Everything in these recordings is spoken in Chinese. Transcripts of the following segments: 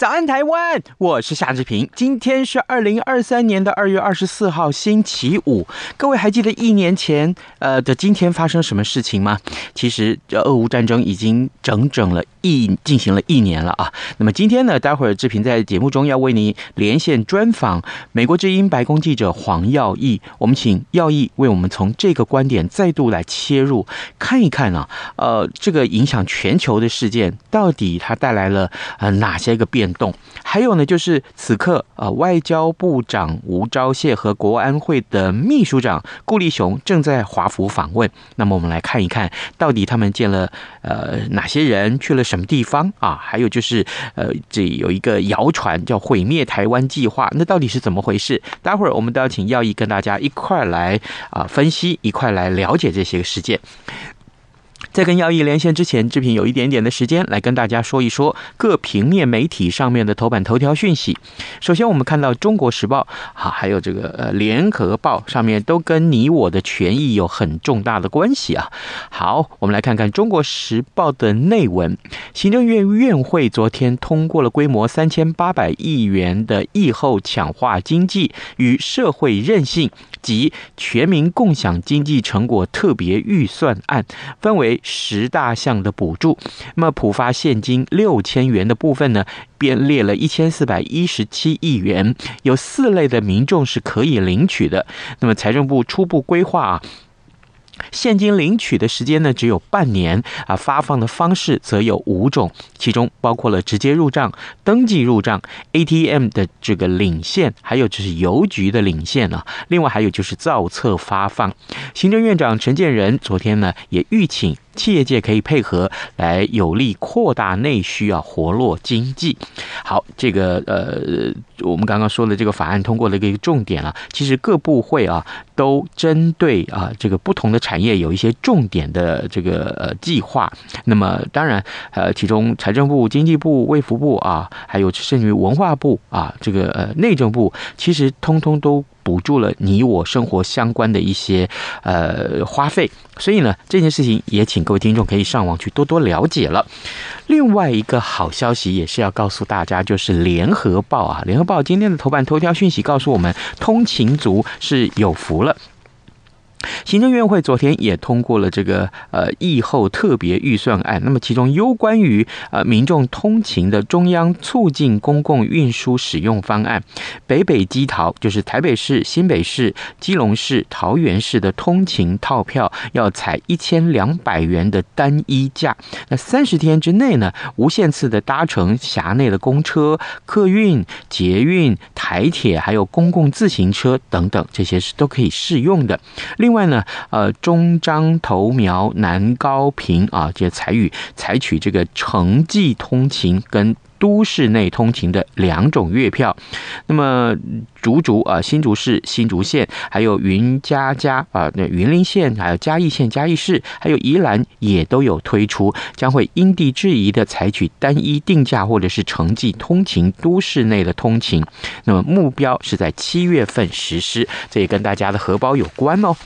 早安，台湾！我是夏志平。今天是二零二三年的二月二十四号，星期五。各位还记得一年前呃的今天发生什么事情吗？其实这俄乌战争已经整整了一进行了一年了啊。那么今天呢，待会儿志平在节目中要为您连线专访美国之音白宫记者黄耀毅。我们请耀毅为我们从这个观点再度来切入，看一看啊，呃，这个影响全球的事件到底它带来了呃哪些个变动？还有呢，就是此刻呃，外交部长吴钊燮和国安会的秘书长顾立雄正在华府访问。那么我们来看一看到底他们见了呃哪些人，去了什么地方啊？还有就是呃，这有一个谣传叫毁灭台湾计划，那到底是怎么回事？待会儿我们都要请耀义跟大家一块来啊、分析，一块来了解这些个事件。在跟耀毅连线之前，志平有一点点的时间来跟大家说一说各平面媒体上面的头版头条讯息。首先，我们看到《中国时报》啊，还有这个呃《联合报》上面都跟你我的权益有很重大的关系啊。好，我们来看看《中国时报》的内文。行政院院会昨天通过了规模三千八百亿元的疫后强化经济与社会韧性及全民共享经济成果特别预算案，分为。十大项的补助，那么普发现金六千元的部分呢，便列了一千四百一十七亿元，有四类的民众是可以领取的。那么财政部初步规划啊。现金领取的时间呢，只有半年啊，发放的方式则有五种，其中包括了直接入账、登记入账、ATM 的这个领现，还有就是邮局的领现啊。另外还有就是造册发放。行政院长陈建仁昨天呢，也预请。企业界可以配合来有力扩大内需啊，活络经济。好，这个呃，我们刚刚说的这个法案通过了一个重点啊，其实各部会啊都针对啊这个不同的产业有一些重点的这个呃计划。那么当然呃，其中财政部、经济部、卫福部啊，还有甚至于文化部啊，这个呃内政部，其实通通都。补助了你我生活相关的一些呃花费，所以呢，这件事情也请各位听众可以上网去多多了解了。另外一个好消息也是要告诉大家，就是《联合报》啊，《联合报》今天的头版头条讯息告诉我们，通勤族是有福了。行政院会昨天也通过了这个呃疫后特别预算案，那么其中有关于呃民众通勤的中央促进公共运输使用方案，北北基桃就是台北市、新北市、基隆市、桃园市的通勤套票要采一千两百元的单一价，那三十天之内呢，无限次的搭乘辖内的公车、客运、捷运、台铁，还有公共自行车等等，这些是都可以适用的。另另外呢，呃，中彰投苗南高屏啊，这采取采取这个城际通勤跟都市内通勤的两种月票。那么竹竹啊，新竹市、新竹县，还有云嘉嘉啊，那云林县，还有嘉义县、嘉义市，还有宜兰也都有推出，将会因地制宜的采取单一定价或者是城际通勤都市内的通勤。那么目标是在七月份实施，这也跟大家的荷包有关哦。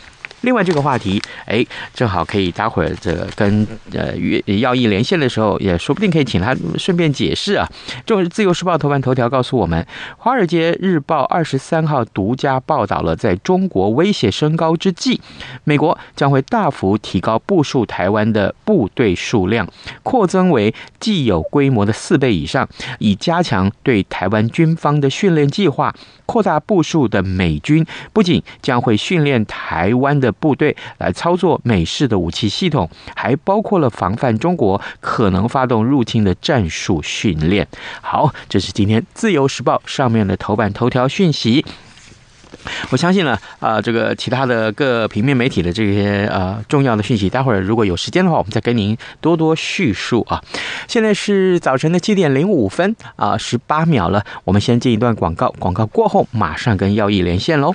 另外这个话题，哎，正好可以待会儿这个跟呃耀毅连线的时候，也说不定可以请他顺便解释啊。就是《自由时报》头版头条告诉我们，《华尔街日报》二十三号独家报道了，在中国威胁升高之际，美国将会大幅提高部署台湾的部队数量，扩增为既有规模的四倍以上，以加强对台湾军方的训练计划。扩大部署的美军不仅将会训练台湾的部队来操作美式的武器系统，还包括了防范中国可能发动入侵的战术训练。好，这是今天《自由时报》上面的头版头条讯息。我相信呢，啊、这个其他的各平面媒体的这些呃重要的讯息，待会儿如果有时间的话，我们再跟您多多叙述啊。现在是早晨的七点零五分啊，十八秒了，我们先进一段广告，广告过后马上跟耀毅连线喽。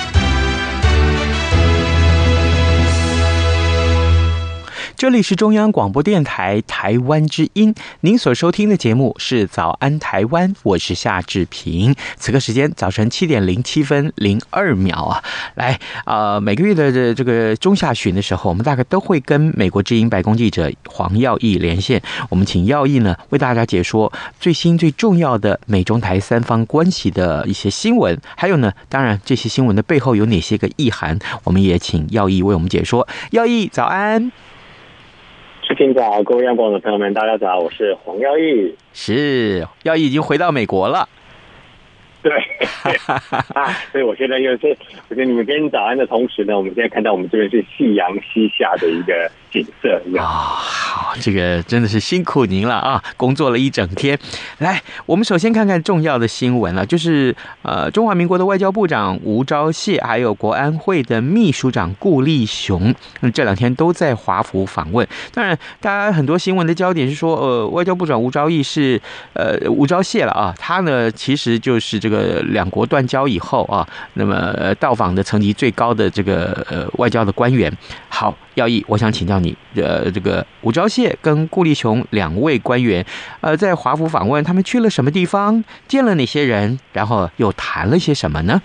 这里是中央广播电台台湾之音，您所收听的节目是《早安台湾》，我是夏志平。此刻时间早晨七点零七分零二秒啊，来啊、每个月的这这个中下旬的时候，我们大概都会跟美国之音白宫记者黄耀毅连线，我们请耀毅呢为大家解说最新最重要的美中台三方关系的一些新闻，还有呢，当然这些新闻的背后有哪些个意涵，我们也请耀毅为我们解说。耀毅早安。听早，各位央广的朋友们，大家早，我是黄耀义。是，耀义已经回到美国了。对，啊，所以我现在又是，我觉得你们跟早安的同时呢，我们现在看到我们这边是夕阳西下的一个景色一样。这个真的是辛苦您了啊！工作了一整天，来，我们首先看看重要的新闻了，就是呃，中华民国的外交部长吴钊燮，还有国安会的秘书长顾立雄，这两天都在华府访问。当然，大家很多新闻的焦点是说，呃，外交部长吴钊燮是呃吴钊燮了啊，他呢其实就是这个。两国断交以后啊，那么到访的层级最高的这个呃外交的官员，好，耀毅，我想请教你，呃，这个吴钊燮跟顾立雄两位官员，呃，在华府访问，他们去了什么地方，见了哪些人，然后又谈了些什么呢？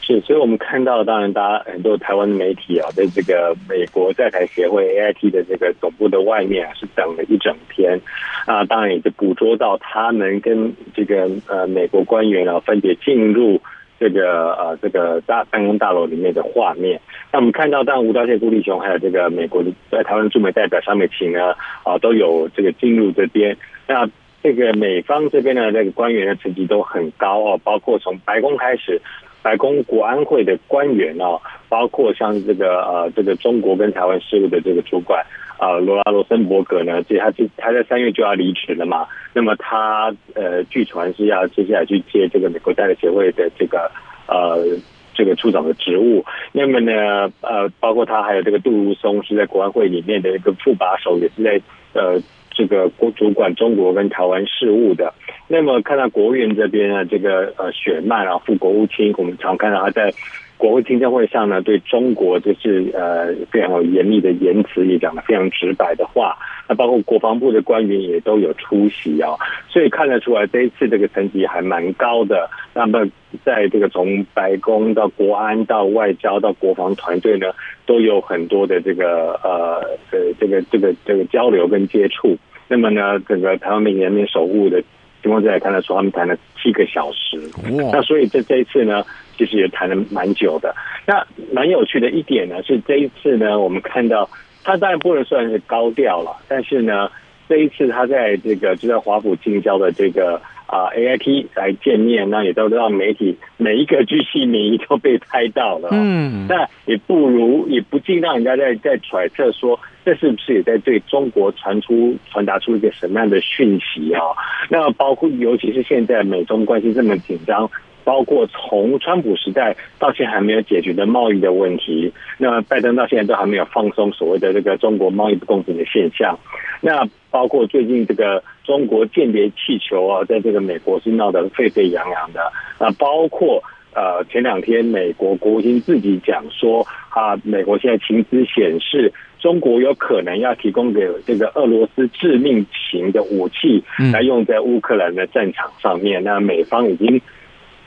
是，所以我们看到，当然，大家很多台湾的媒体啊，在这个美国在台协会 AIT 的这个总部的外面啊，是等了一整天啊，当然也就捕捉到他们跟这个呃美国官员啊分别进入这个呃这个大办公大楼里面的画面。那我们看到，当吴钊燮、顾立雄还有这个美国在台湾驻美代表萧美琴呢啊，都有这个进入这边。那这个美方这边的那个官员的层级都很高哦，包括从白宫开始。白宫国安会的官员啊，包括像这个呃，这个中国跟台湾事务的这个主管啊，罗拉罗森伯格呢，其实他就他在三月就要离职了嘛。那么他呃，据传是要接下来去接这个美国代理协会的这个呃这个处长的职务。那么呢，呃，包括他还有这个杜如松是在国安会里面的一个副把手，也是在呃。这个国主管中国跟台湾事务的，那么看到国务院这边呢，这个呃雪曼啊副国务卿，我们常看到他在国会听证会上呢，对中国就是呃非常严厉的言辞，也讲得非常直白的话。那包括国防部的官员也都有出席啊，所以看得出来这一次这个层级还蛮高的。那么在这个从白宫到国安到外交到国防团队呢，都有很多的这个呃呃这个这个这个交流跟接触。那么呢，整个台湾人民人民守护的情况下也看得出，他们谈了七个小时。那所以这这一次呢，其实也谈了蛮久的。那蛮有趣的一点呢，是这一次呢，我们看到。他当然不能算是高调了，但是呢，这一次他在这个就在华府近郊的这个啊 AIT 来见面，那也都让媒体每一个巨细靡遗都被拍到了。嗯，那也不如也不禁让人家在在揣测说，这是不是也在对中国传出传达出一个什么样的讯息啊？那包括尤其是现在美中关系这么紧张。包括从川普时代到现在还没有解决的贸易的问题，那拜登到现在都还没有放松所谓的这个中国贸易不公平的现象。那包括最近这个中国间谍气球啊，在这个美国是闹得沸沸扬扬的。那包括呃前两天美国国务卿自己讲说啊，美国现在情资显示中国有可能要提供给这个俄罗斯致命型的武器来用在乌克兰的战场上面。那美方已经。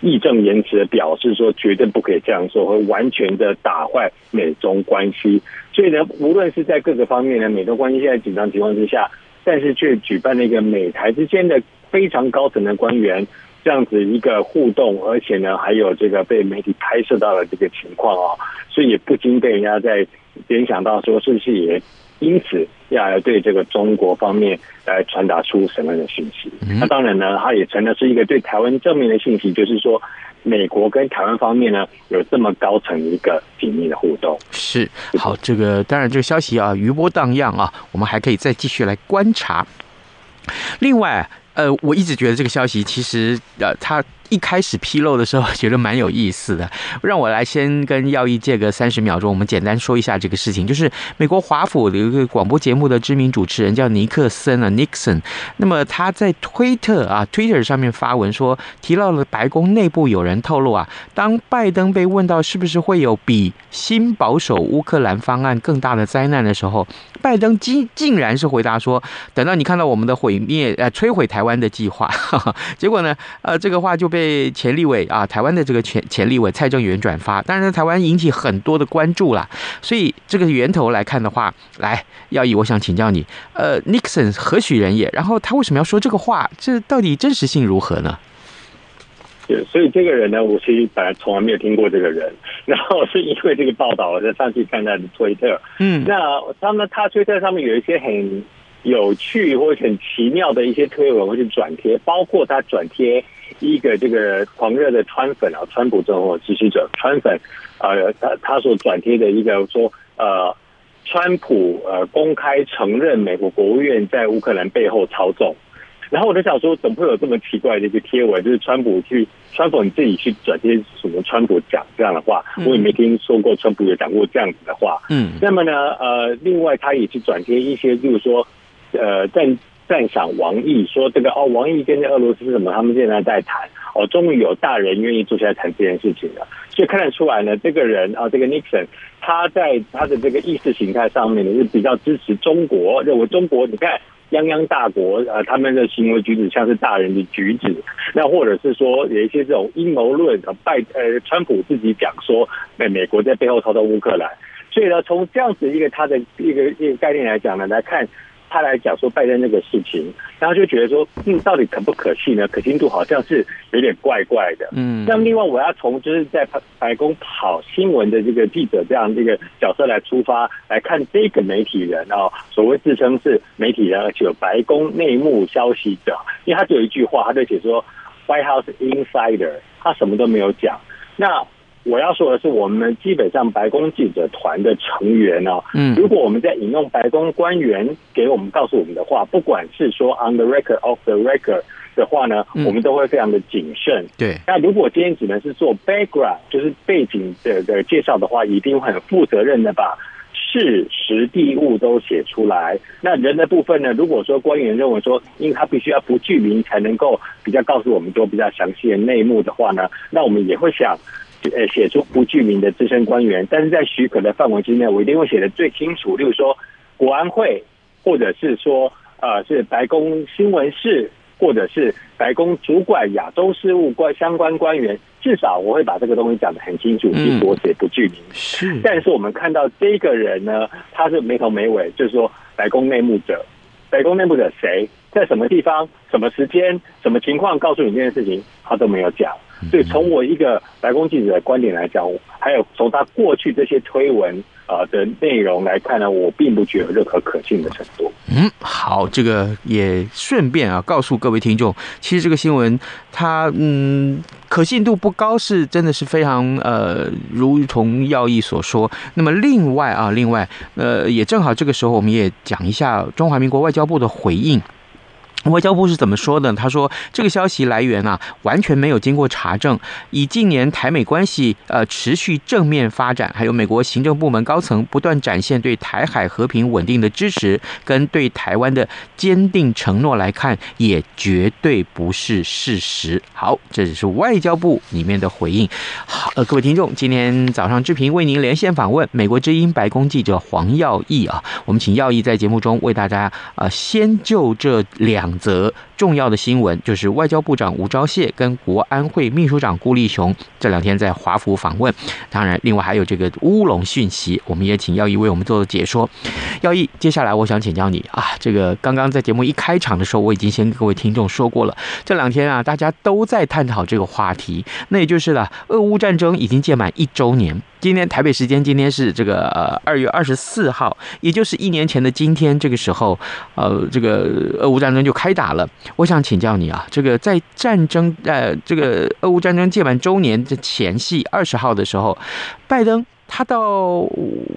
义正言辞的表示说，绝对不可以这样做，会完全的打坏美中关系。所以呢，无论是在各个方面呢，美中关系现在紧张情况之下，但是却举办了一个美台之间的非常高层的官员这样子一个互动，而且呢，还有这个被媒体拍摄到了这个情况啊，所以也不禁被人家在联想到说，是不是也？因此，要对这个中国方面来传达出什么样的信息？那当然呢，它也成了是一个对台湾正面的信息，就是说，美国跟台湾方面呢有这么高层一个紧密的互动。是好，这个当然这个消息啊余波荡漾啊，我们还可以再继续来观察。另外，呃，我一直觉得这个消息其实呃，它。一开始披露的时候，觉得蛮有意思的。让我来先跟耀毅借个三十秒钟，我们简单说一下这个事情。就是美国华府的一个广播节目的知名主持人叫尼克森啊，Nixon。那么他在推特啊，Twitter 上面发文说，提到了白宫内部有人透露啊，当拜登被问到是不是会有比新保守乌克兰方案更大的灾难的时候，拜登竟竟然是回答说，等到你看到我们的毁灭呃摧毁台湾的计划。结果呢，呃，这个话就被。被前立委啊，台湾的这个前前立委蔡正元转发，当然台湾引起很多的关注啦。所以这个源头来看的话，来耀义，我想请教你，呃，Nixon 何许人也？然后他为什么要说这个话？这到底真实性如何呢？对，所以这个人呢，我其实本来从来没有听过这个人，然后是因为这个报道，我才上去看他的推特。嗯，那他们他推特上面有一些很有趣或者很奇妙的一些推文，或者转贴，包括他转贴。一个这个狂热的川粉啊，川普政府支持者川粉，呃，他他所转贴的一个说，呃，川普呃公开承认美国国务院在乌克兰背后操纵，然后我就想说，怎么会有这么奇怪的一个贴文？就是川普去川普你自己去转贴什么？川普讲这样的话，我也没听说过川普有讲过这样子的话。嗯，那么呢，呃，另外他也去转贴一些，就是说，呃，在。赞赏王毅说：“这个哦，王毅跟俄罗斯什么？他们现在在谈哦，终于有大人愿意坐下来谈这件事情了。所以看得出来呢，这个人啊，这个 Nixon，他在他的这个意识形态上面呢，是比较支持中国，认为中国你看泱泱大国，呃，他们的行为举止像是大人的举止。那或者是说有一些这种阴谋论，拜呃，川普自己讲说，美美国在背后操纵乌克兰。所以呢，从这样子一个他的一个一个概念来讲呢，来看。”他来讲说拜登那个事情，然后就觉得说，嗯，到底可不可信呢？可信度好像是有点怪怪的。嗯，那么另外我要从就是在白宫跑新闻的这个记者这样这个角色来出发来看这个媒体人哦，所谓自称是媒体人，而且有白宫内幕消息者，因为他只有一句话，他就写说 White House Insider，他什么都没有讲。那我要说的是，我们基本上白宫记者团的成员呢，嗯，如果我们在引用白宫官员给我们告诉我们的话，不管是说 on the record of the record 的话呢，我们都会非常的谨慎。对，那如果今天只能是做 background，就是背景的的介绍的话，一定会很负责任的把事实地物都写出来。那人的部分呢，如果说官员认为说，因为他必须要不具名才能够比较告诉我们多比较详细的内幕的话呢，那我们也会想。呃，写出不具名的资深官员，但是在许可的范围之内，我一定会写的最清楚。例如说，国安会，或者是说，呃，是白宫新闻室，或者是白宫主管亚洲事务关相关官员，至少我会把这个东西讲得很清楚，并我写不具名。是，但是我们看到这个人呢，他是没头没尾，就是说白宫内幕者，白宫内幕者谁，在什么地方、什么时间、什么情况？告诉你这件事情，他都没有讲。所以从我一个白宫记者的观点来讲，还有从他过去这些推文。啊的内容来看呢，我并不具有任何可信的程度。嗯，好，这个也顺便啊告诉各位听众，其实这个新闻它嗯可信度不高，是真的是非常呃，如同要义所说。那么另外啊，另外呃，也正好这个时候我们也讲一下中华民国外交部的回应。外交部是怎么说的？他说，这个消息来源啊，完全没有经过查证。以近年台美关系呃持续正面发展，还有美国行政部门高层不断展现对台海和平稳定的支持，跟对台湾的坚定承诺来看，也绝对不是事实。好，这只是外交部里面的回应。好，呃，各位听众，今天早上志平为您连线访问美国之音白宫记者黄耀毅啊，我们请耀毅在节目中为大家呃先就这两。两则重要的新闻，就是外交部长吴钊燮跟国安会秘书长顾立雄这两天在华府访问。当然，另外还有这个乌龙讯息，我们也请耀一为我们做解说。耀一，接下来我想请教你啊，这个刚刚在节目一开场的时候，我已经先跟各位听众说过了，这两天啊，大家都在探讨这个话题，那也就是了，俄乌战争已经届满一周年。今天台北时间今天是这个呃二月二十四号，也就是一年前的今天这个时候，呃，这个俄乌战争就开打了。我想请教你啊，这个在战争呃这个俄乌战争届满周年的前夕二十号的时候，拜登他到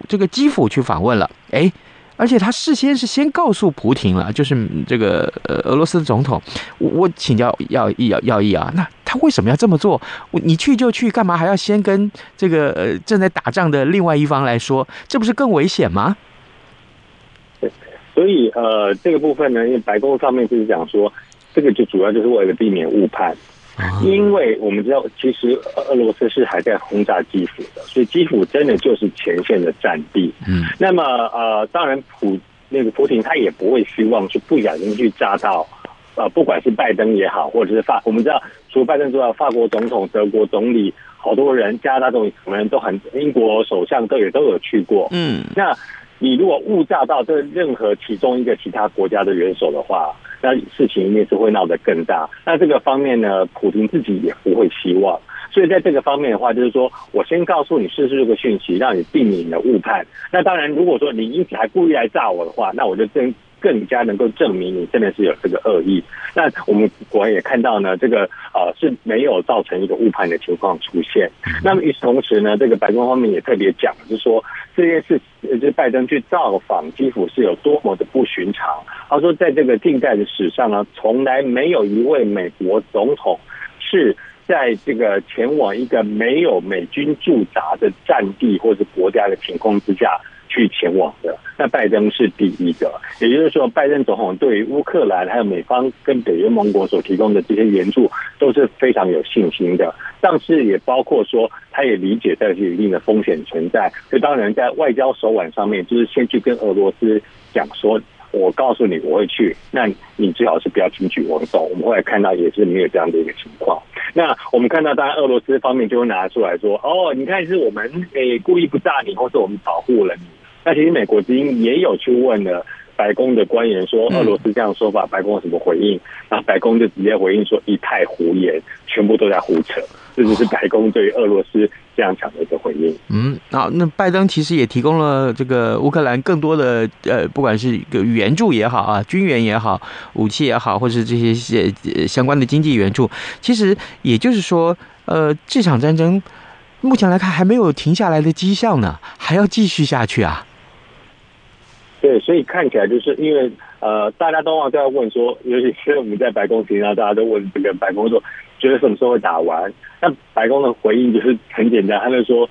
这个基辅去访问了，诶。而且他事先是先告诉普廷了，就是这个呃俄罗斯的总统，我，请教耀毅耀耀毅啊，那他为什么要这么做？你去就去，干嘛还要先跟这个呃正在打仗的另外一方来说？这不是更危险吗？对，所以呃这个部分呢，因为白宫上面就是讲说，这个就主要就是为了避免误判。因为我们知道，其实俄罗斯是还在轰炸基辅的，所以基辅真的就是前线的战地。嗯，那么呃，当然普那个普丁他也不会希望去不小心去炸到，呃，不管是拜登也好，或者是法，我们知道除了拜登之外，法国总统、德国总理，好多人，加拿大总理什么人都很，英国首相都也都有去过。嗯，那你如果误炸到这任何其中一个其他国家的元首的话。那事情一定是会闹得更大。那这个方面呢，普京自己也不会希望。所以在这个方面的话，就是说我先告诉你试试这个讯息，让你避免了误判。那当然，如果说你因此还故意来炸我的话，那我就真更加能够证明你真的是有这个恶意。那我们果然也看到呢，这个呃是没有造成一个误判的情况出现。那么与此同时呢，这个白宫方面也特别讲，就是说这件事，就是拜登去造访基辅是有多么的不寻常。他说，在这个近代的史上呢，从来没有一位美国总统是在这个前往一个没有美军驻扎的战地或者国家的情况之下去前往的。那拜登是第一个，也就是说，拜登总统对于乌克兰还有美方跟北约盟国所提供的这些援助都是非常有信心的。但是也包括说，他也理解这是有一定的风险存在。所以当然在外交手腕上面，就是先去跟俄罗斯讲说，我告诉你我会去，那你最好是不要轻举妄动。我们后来看到也是没有这样的一个情况。那我们看到，当然俄罗斯方面就会拿出来说，哦，你看是我们诶故意不炸你，或是我们保护了你。那其实美国之音也有去问了白宫的官员，说俄罗斯这样说法，白宫有什么回应？然后白宫就直接回应说一派胡言，全部都在胡扯。这就是白宫对于俄罗斯这样讲的一个回应。嗯，好，那拜登其实也提供了这个乌克兰更多的呃，不管是一个援助也好啊，军援也好，武器也好，或是这些些相关的经济援助。其实也就是说，呃，这场战争目前来看还没有停下来的迹象呢，还要继续下去啊。对，所以看起来就是因为呃，大家都在问说，尤其是我们在白宫听到大家都问这个白宫说，觉得什么时候会打完？那白宫的回应就是很简单，他就说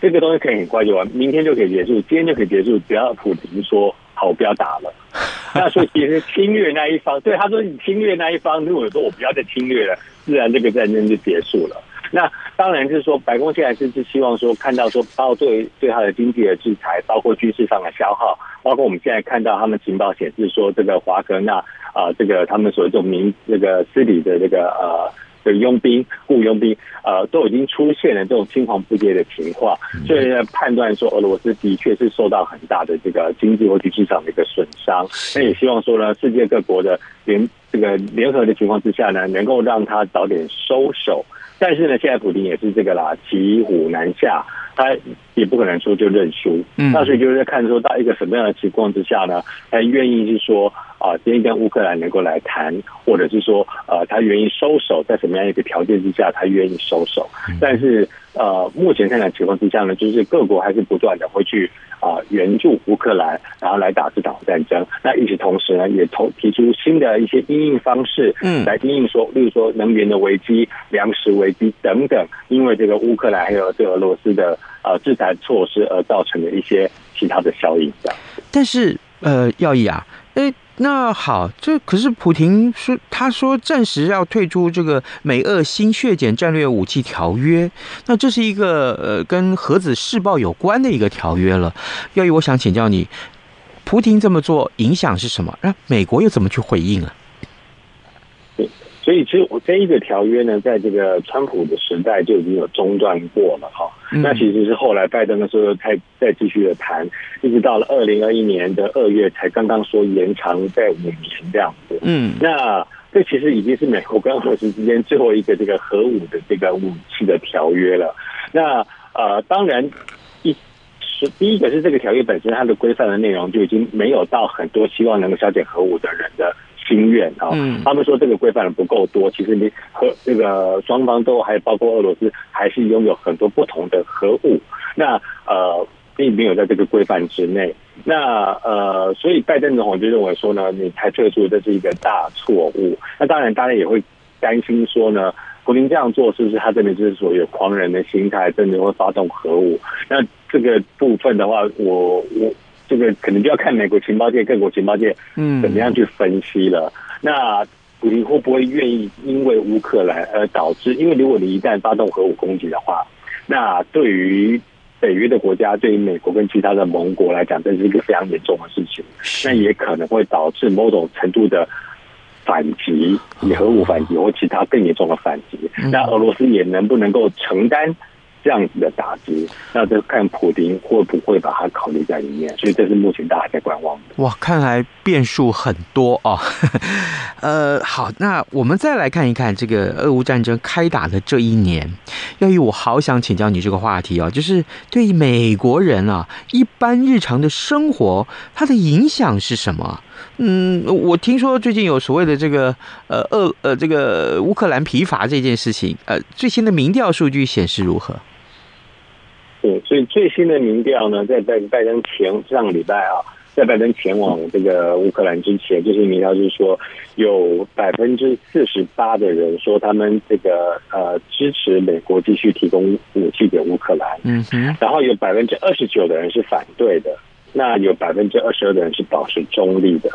这个东西可以很快就完，明天就可以结束，今天就可以结束，只要普丁说好，我不要打了。那所以其实侵略那一方，对他说你侵略那一方，如果说我不要再侵略了，自然这个战争就结束了。那当然就是说，白宫现在是是希望说看到说，包括对对他的经济的制裁，包括军事上的消耗，包括我们现在看到他们情报显示说，这个华格纳啊，这个他们所谓这种民这个私底的这个呃的佣兵雇佣兵呃，都已经出现了这种青黄不接的情况，所以呢，判断说俄罗斯的确是受到很大的这个经济或军事上的一个损伤。那也希望说呢，世界各国的联这个联合的情况之下呢，能够让他早点收手。但是呢，现在普京也是这个啦，骑虎难下，他也不可能说就认输。嗯，那所以就是在看说到一个什么样的情况之下呢，他愿意是说啊，今天跟乌克兰能够来谈，或者是说呃，他愿意收手，在什么样一个条件之下，他愿意收手。但是呃，目前看来情况之下呢，就是各国还是不断的会去。啊，援助乌克兰，然后来打这场战争。那与此同时呢，也投提出新的一些应应方式，嗯，来应应说，例如说能源的危机、粮食危机等等，因为这个乌克兰还有这俄罗斯的呃制裁措施而造成的一些其他的效应。这样，但是呃，耀义啊，诶。那好，这可是普廷说，他说暂时要退出这个美俄新削减战略武器条约，那这是一个呃跟核子试爆有关的一个条约了。耀义，我想请教你，普廷这么做影响是什么？那美国又怎么去回应了？所以，其实我这一个条约呢，在这个川普的时代就已经有中断过了哈。那其实是后来拜登的时候才再继续的谈，一直到了二零二一年的二月才刚刚说延长在五年这样子。嗯，那这其实已经是美国跟俄罗斯之间最后一个这个核武的这个武器的条约了。那呃，当然一是第一个是这个条约本身它的规范的内容就已经没有到很多希望能够消减核武的人的。心愿啊，他们说这个规范的不够多，其实你和这个双方都还包括俄罗斯，还是拥有很多不同的核武，那呃并没有在这个规范之内。那呃，所以拜登总统就认为说呢，你才退出这是一个大错误。那当然，大家也会担心说呢，普林这样做是不是他这边就是所有狂人的心态，真的会发动核武？那这个部分的话，我我。这个可能就要看美国情报界、各国情报界，嗯，怎么样去分析了。嗯、那普丁会不会愿意因为乌克兰而导致？因为如果你一旦发动核武攻击的话，那对于北约的国家、对于美国跟其他的盟国来讲，这是一个非常严重的事情。那也可能会导致某种程度的反击，以核武反击或其他更严重的反击。那俄罗斯也能不能够承担？这样子的打击，那就看普丁会不会把它考虑在里面，所以这是目前大家在观望的。哇，看来变数很多哦。呃，好，那我们再来看一看这个俄乌战争开打的这一年，耀毅，我好想请教你这个话题哦，就是对美国人啊，一般日常的生活，它的影响是什么？嗯，我听说最近有所谓的这个呃俄呃这个乌克兰疲乏这件事情，呃，最新的民调数据显示如何？对，所以最新的民调呢，在拜拜登前上个礼拜啊，在拜登前往这个乌克兰之前，就是民调就是说，有百分之四十八的人说他们这个呃支持美国继续提供武器给乌克兰，嗯哼，然后有百分之二十九的人是反对的，那有百分之二十二的人是保持中立的。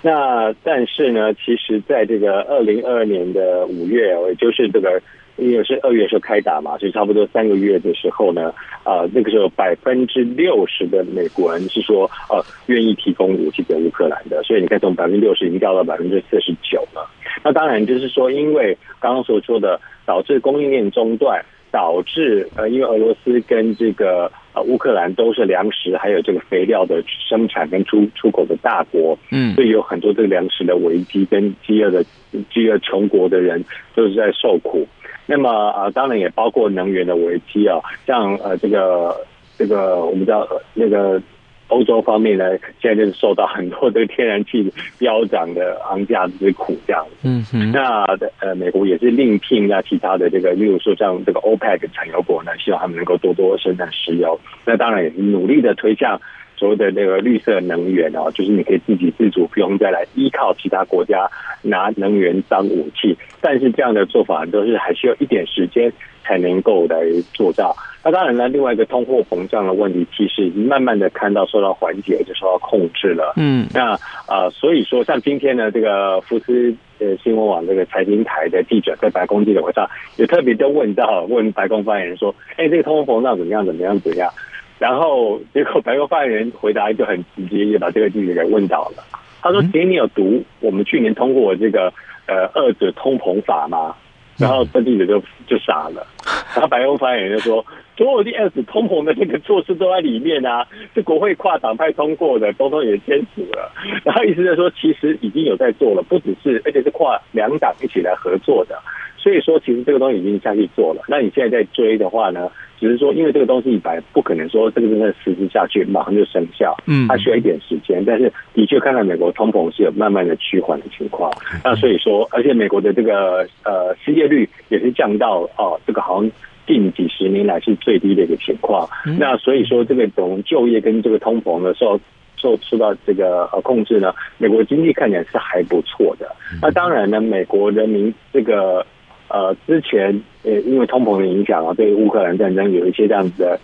那但是呢，其实在这个二零二二年的五月，也就是这个。因为是二月时候开打嘛，所以差不多三个月的时候呢，啊，那个时候百分之六十的美国人是说，呃，愿意提供武器给乌克兰的，所以你看从百分之六十已经掉到百分之四十九了。那当然就是说，因为刚刚所说的导致供应链中断，导致呃，因为俄罗斯跟这个呃乌克兰都是粮食还有这个肥料的生产跟出出口的大国，嗯，所以有很多这个粮食的危机跟饥饿的饥饿穷国的人都是在受苦。那么啊，当然也包括能源的危机啊，像呃这个这个我们知道那个欧洲方面呢，现在就是受到很多的天然气飙涨的昂价之苦这样。嗯嗯。那呃美国也是另聘那其他的这个，例如说像这个 OPEC 产油国呢，希望他们能够多多生产石油。那当然也是努力的推向。所谓的那个绿色能源哦，就是你可以自给自足，不用再来依靠其他国家拿能源当武器。但是这样的做法都是还需要一点时间才能够来做到。那当然呢，另外一个通货膨胀的问题，其实已经慢慢的看到受到缓解，就受到控制了。嗯，那啊、呃，所以说像今天呢，这个福斯呃新闻网这个财经台的记者在白宫记者会上，也特别都问到问白宫发言人说：“哎，这个通货膨胀怎么样？怎么样？怎么样？”然后结果白宫发言人回答就很直接，就把这个记者给问倒了。他说：“请你有读我们去年通过这个呃二者通膨法吗？”然后这记者就就傻了。然后白宫发言人就说：“所有的遏制通膨的这个措施都在里面啊，是国会跨党派通过的，总统也签署了。然后意思是说，其实已经有在做了，不只是，而且是跨两党一起来合作的。”所以说，其实这个东西已经下去做了。那你现在在追的话呢，只是说，因为这个东西一般不可能说这个政策实施下去马上就生效，嗯，它需要一点时间。但是的确看到美国通膨是有慢慢的趋缓的情况。那所以说，而且美国的这个呃失业率也是降到哦，这个好像近几十年来是最低的一个情况。那所以说，这个从就业跟这个通膨的时候。受受到这个呃控制呢，美国经济看起来是还不错的。那当然呢，美国人民这个呃之前呃因为通膨的影响啊，对乌克兰战争有一些这样子的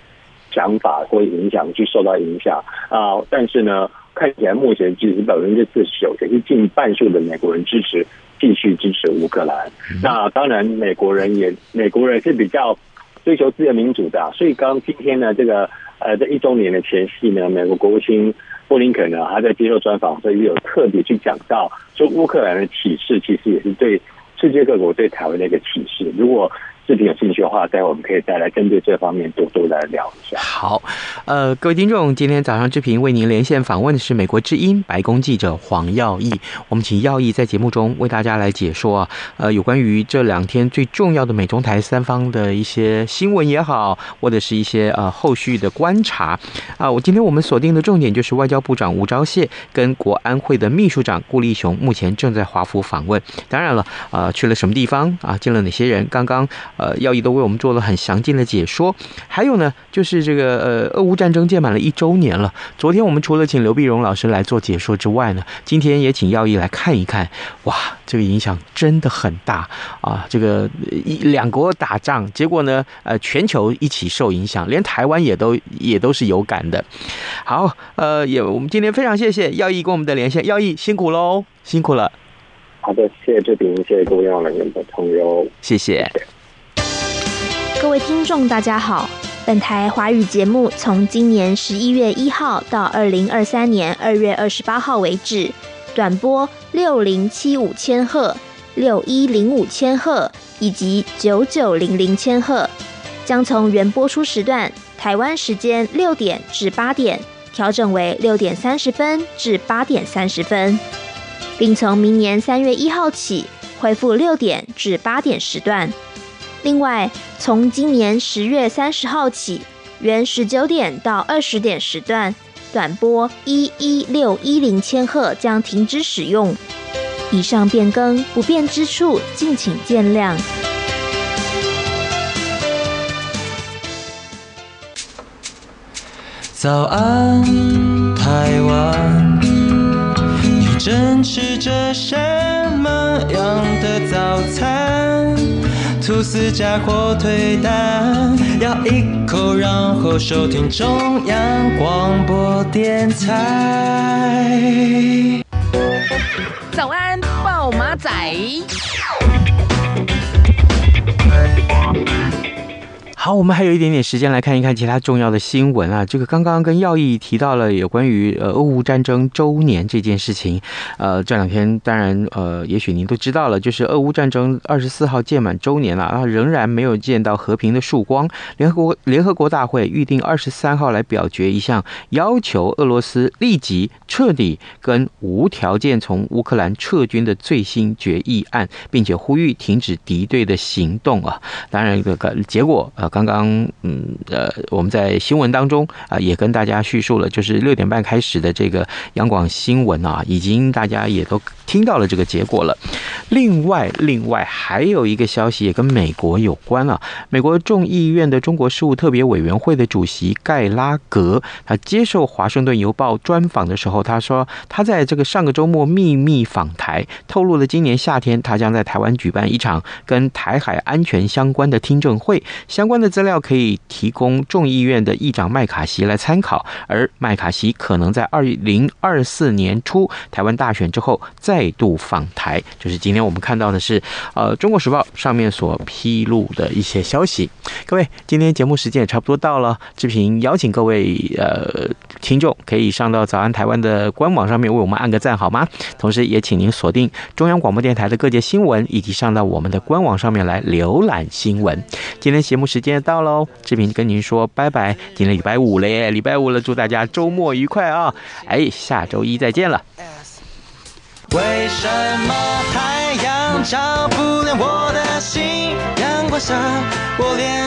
想法或影响，去受到影响啊。但是呢，看起来目前其实百分之四十九，也是近半数的美国人支持继续支持乌克兰。那当然，美国人也美国人是比较追求自由民主的啊，所以刚今天呢，这个呃这一周年的前夕呢，美国国务卿。布林肯呢，他在接受专访，所以有特别去讲到，说乌克兰的启示，其实也是对世界各国对台湾的一个启示。如果视频有兴趣的话，待会我们可以再来针对这方面多多来聊一下。好，呃，各位听众，今天早上志平为您连线访问的是美国之音白宫记者黄耀毅。我们请耀毅在节目中为大家来解说啊，呃，有关于这两天最重要的美中台三方的一些新闻也好，或者是一些呃后续的观察啊。我今天我们锁定的重点就是外交部长吴钊燮跟国安会的秘书长顾立雄目前正在华府访问。当然了，呃，去了什么地方啊？见了哪些人？刚刚。呃，耀毅都为我们做了很详尽的解说。还有呢，就是这个呃，俄乌战争届满了一周年了。昨天我们除了请刘碧荣老师来做解说之外呢，今天也请耀毅来看一看。哇，这个影响真的很大啊！这个一两国打仗，结果呢，呃，全球一起受影响，连台湾也都也都是有感的。好，呃，也我们今天非常谢谢耀毅跟我们的连线，耀毅辛苦喽，辛苦了。好的，谢谢志平，谢谢各位网友的朋友，谢谢。谢谢各位听众，大家好。本台华语节目从今年十一月一号到二零二三年二月二十八号为止，短波六零七五千赫、六一零五千赫以及九九零零千赫，将从原播出时段台湾时间六点至八点调整为六点三十分至八点三十分，并从明年三月一号起恢复六点至八点时段。另外，从今年十月三十号起，原十九点到二十点时段，短波一一六一零千赫将停止使用。以上变更不便之处，敬请见谅。早安，台湾，你正吃着什么样的早餐？吐司加火腿蛋，咬一口，然后收听中央广播电台。早安，报马仔。好，我们还有一点点时间来看一看其他重要的新闻啊。这个刚刚跟耀毅提到了有关于呃俄乌战争周年这件事情，呃这两天当然呃也许您都知道了，就是俄乌战争二十四号届满周年了啊，仍然没有见到和平的曙光。联合国联合国大会预定二十三号来表决一项要求俄罗斯立即彻底跟无条件从乌克兰撤军的最新决议案，并且呼吁停止敌对的行动啊。当然这个结果呃。刚刚，嗯，呃，我们在新闻当中啊，也跟大家叙述了，就是六点半开始的这个央广新闻啊，已经大家也都听到了这个结果了。另外，另外还有一个消息也跟美国有关啊，美国众议院的中国事务特别委员会的主席盖拉格，他接受《华盛顿邮报》专访的时候，他说他在这个上个周末秘密访台，透露了今年夏天他将在台湾举办一场跟台海安全相关的听证会，相关。的资料可以提供众议院的议长麦卡锡来参考，而麦卡锡可能在二零二四年初台湾大选之后再度访台。就是今天我们看到的是，呃，《中国时报》上面所披露的一些消息。各位，今天节目时间也差不多到了，志平邀请各位呃听众可以上到早安台湾的官网上面为我们按个赞好吗？同时也请您锁定中央广播电台的各界新闻，以及上到我们的官网上面来浏览新闻。今天节目时间。也到喽，志平跟您说拜拜。今天礼拜五了耶，礼拜五了，祝大家周末愉快啊！哎，下周一再见了。为什么太阳照不亮我的心，阳光下，我连